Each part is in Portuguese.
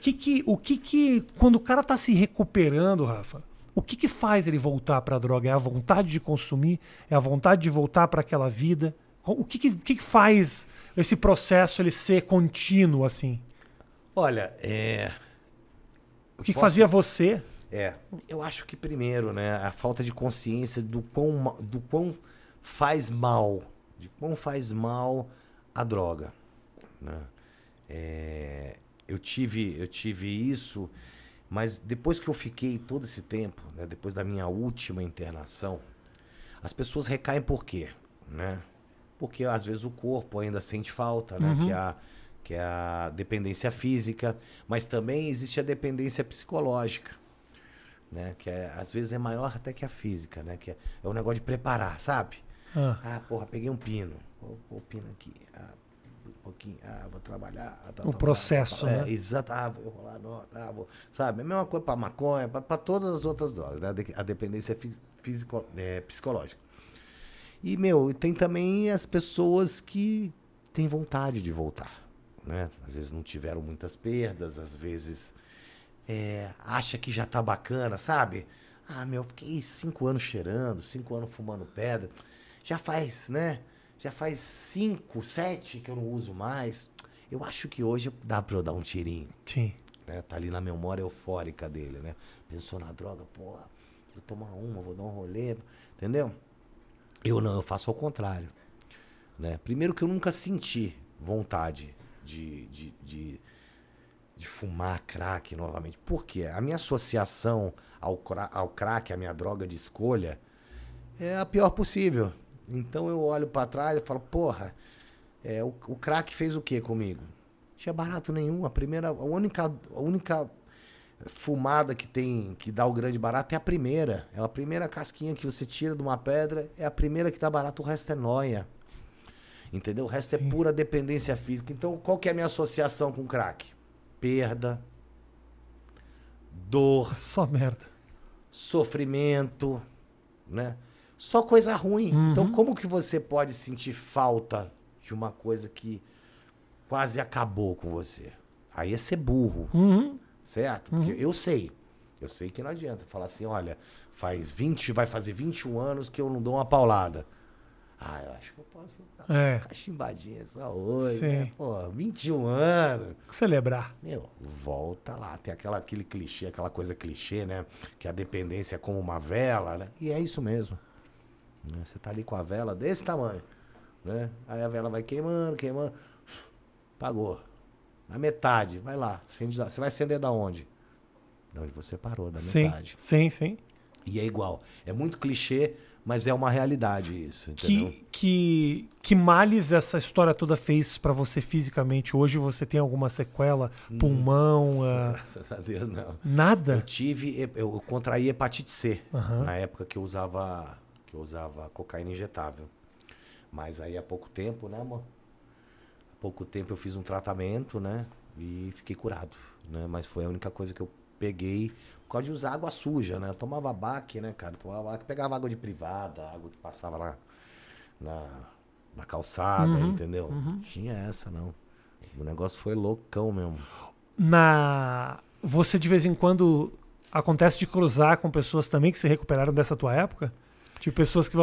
que que, o que que, quando o cara tá se recuperando, Rafa, o que que faz ele voltar para a droga? É a vontade de consumir? É a vontade de voltar para aquela vida? O que que, que que faz esse processo ele ser contínuo assim? Olha, é. O que, que fazia você? É, eu acho que primeiro, né, a falta de consciência do quão, do quão faz mal, de quão faz mal a droga, né? É, eu tive, eu tive isso, mas depois que eu fiquei todo esse tempo, né, depois da minha última internação, as pessoas recaem por quê, né? Porque às vezes o corpo ainda sente falta, né? Que é a, que a dependência física, mas também existe a dependência psicológica né? Que é, às vezes é maior até que a física, né? Que é, é um negócio de preparar, sabe? Ah, Ah, porra, peguei um pino. Vou o pino aqui. Ah, um pouquinho. Ah, vou trabalhar. Ah, tá, O tá, processo, tá, tá. né? É, exato. Ah, vou rolar nota. Ah, vou... Sabe? A mesma coisa pra maconha, pra, pra todas as outras drogas, né? A de- A dependência fí- físico, é, psicológica. E, meu, tem também as pessoas que têm vontade de voltar, né? Às vezes não tiveram muitas perdas, às vezes é, acha que já tá bacana, sabe? Ah, meu, fiquei cinco anos cheirando, cinco anos fumando pedra. Já faz, né? Já faz cinco, sete que eu não uso mais. Eu acho que hoje dá pra eu dar um tirinho, sim. né? Tá ali na memória eufórica dele, né? Pensou na droga, porra, vou tomar uma, vou dar um rolê, entendeu? Eu não, eu faço ao contrário. Né? Primeiro que eu nunca senti vontade de, de, de, de fumar crack novamente. Por quê? A minha associação ao, ao crack, a minha droga de escolha, é a pior possível. Então eu olho pra trás e falo, porra, é, o, o crack fez o que comigo? Não tinha barato nenhum. A primeira, a única, a única fumada que tem, que dá o grande barato é a primeira. É a primeira casquinha que você tira de uma pedra, é a primeira que dá barato, o resto é noia. Entendeu? O resto é pura dependência física. Então, qual que é a minha associação com crack? Perda, dor, Só merda. sofrimento, né? Só coisa ruim. Então, como que você pode sentir falta de uma coisa que quase acabou com você? Aí é ser burro, Uhum. certo? Porque eu sei. Eu sei que não adianta falar assim, olha, faz 20, vai fazer 21 anos que eu não dou uma paulada. Ah, eu acho que eu posso dar É. uma cachimbadinha só hoje, né? Pô, 21 anos. Celebrar. Meu, volta lá. Tem aquela, aquele clichê, aquela coisa clichê, né? Que a dependência é como uma vela, né? E é isso mesmo. Né? Você tá ali com a vela desse tamanho, né? Aí a vela vai queimando, queimando. Pagou. Na metade, vai lá. Você vai acender da onde? Da onde você parou, da Sim, metade. sim, sim. E é igual. É muito clichê, mas é uma realidade isso, entendeu? Que, que, que males essa história toda fez pra você fisicamente? Hoje você tem alguma sequela? Hum. Pulmão? ah, Graças a Deus, não. Eu nada? tive, eu contraí hepatite C Aham. na época que eu usava, que eu usava cocaína injetável. Mas aí há pouco tempo, né, amor? Há pouco tempo eu fiz um tratamento, né? E fiquei curado, né? Mas foi a única coisa que eu peguei por causa de usar água suja, né? Eu tomava baque, né, cara? Tomava baque, pegava água de privada, água que passava lá na, na calçada, entendeu? Tinha essa, não. O negócio foi loucão mesmo. Na você de vez em quando acontece de cruzar com pessoas também que se recuperaram dessa tua época? Tipo pessoas que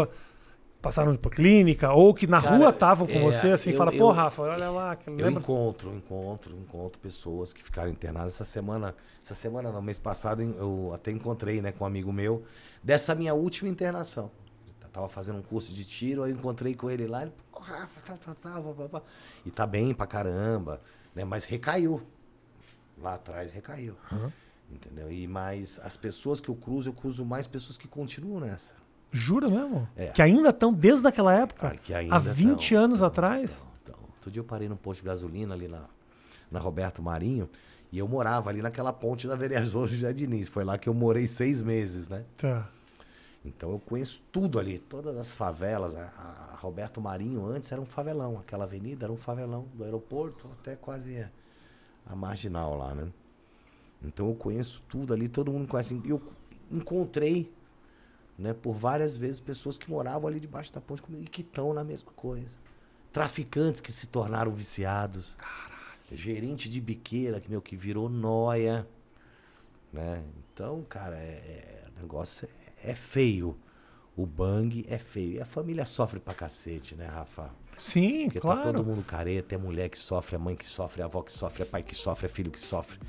passaram por clínica ou que na Cara, rua estavam com é, você assim, eu- fala: eu- "Pô, Rafa, olha lá, que Eu lembra?" encontro, encontro, encontro pessoas que ficaram internadas essa semana. Essa semana não, mês passado eu até encontrei, né, com um amigo meu, dessa minha última internação. Eu tava fazendo um curso de tiro, aí eu encontrei com ele lá, ele, pô, Rafa, tá, tá, tá, pá, pá, pá." E tá bem pra caramba, né? Mas recaiu. Lá atrás recaiu. Entendeu? E mais as pessoas que eu cruzo, eu cruzo mais pessoas que continuam nessa. Jura mesmo? É. Que ainda estão desde aquela época? Ah, Há 20 tão, anos tão, atrás? tão, tão. Outro dia eu parei num posto de gasolina ali na, na Roberto Marinho e eu morava ali naquela ponte da Vereador José Diniz. Foi lá que eu morei seis meses, né? Tá. Então eu conheço tudo ali, todas as favelas. A, a- Roberto Marinho antes era um favelão, aquela avenida era um favelão, do aeroporto até quase a, a marginal lá, né? Então eu conheço tudo ali, todo mundo conhece. E eu encontrei, né, por várias vezes, pessoas que moravam ali debaixo da ponte comigo e que estão na mesma coisa. Traficantes que se tornaram viciados. Caralho. gerente de biqueira, que, meu, que virou noia, né? Então, cara, é, é- o negócio é, é feio. O bang é feio. E a família sofre pra cacete, né, Rafa? Sim, Porque claro. tá todo mundo careta, é mulher que sofre, é mãe que sofre, é avó que sofre, é pai que sofre, é filho que sofre.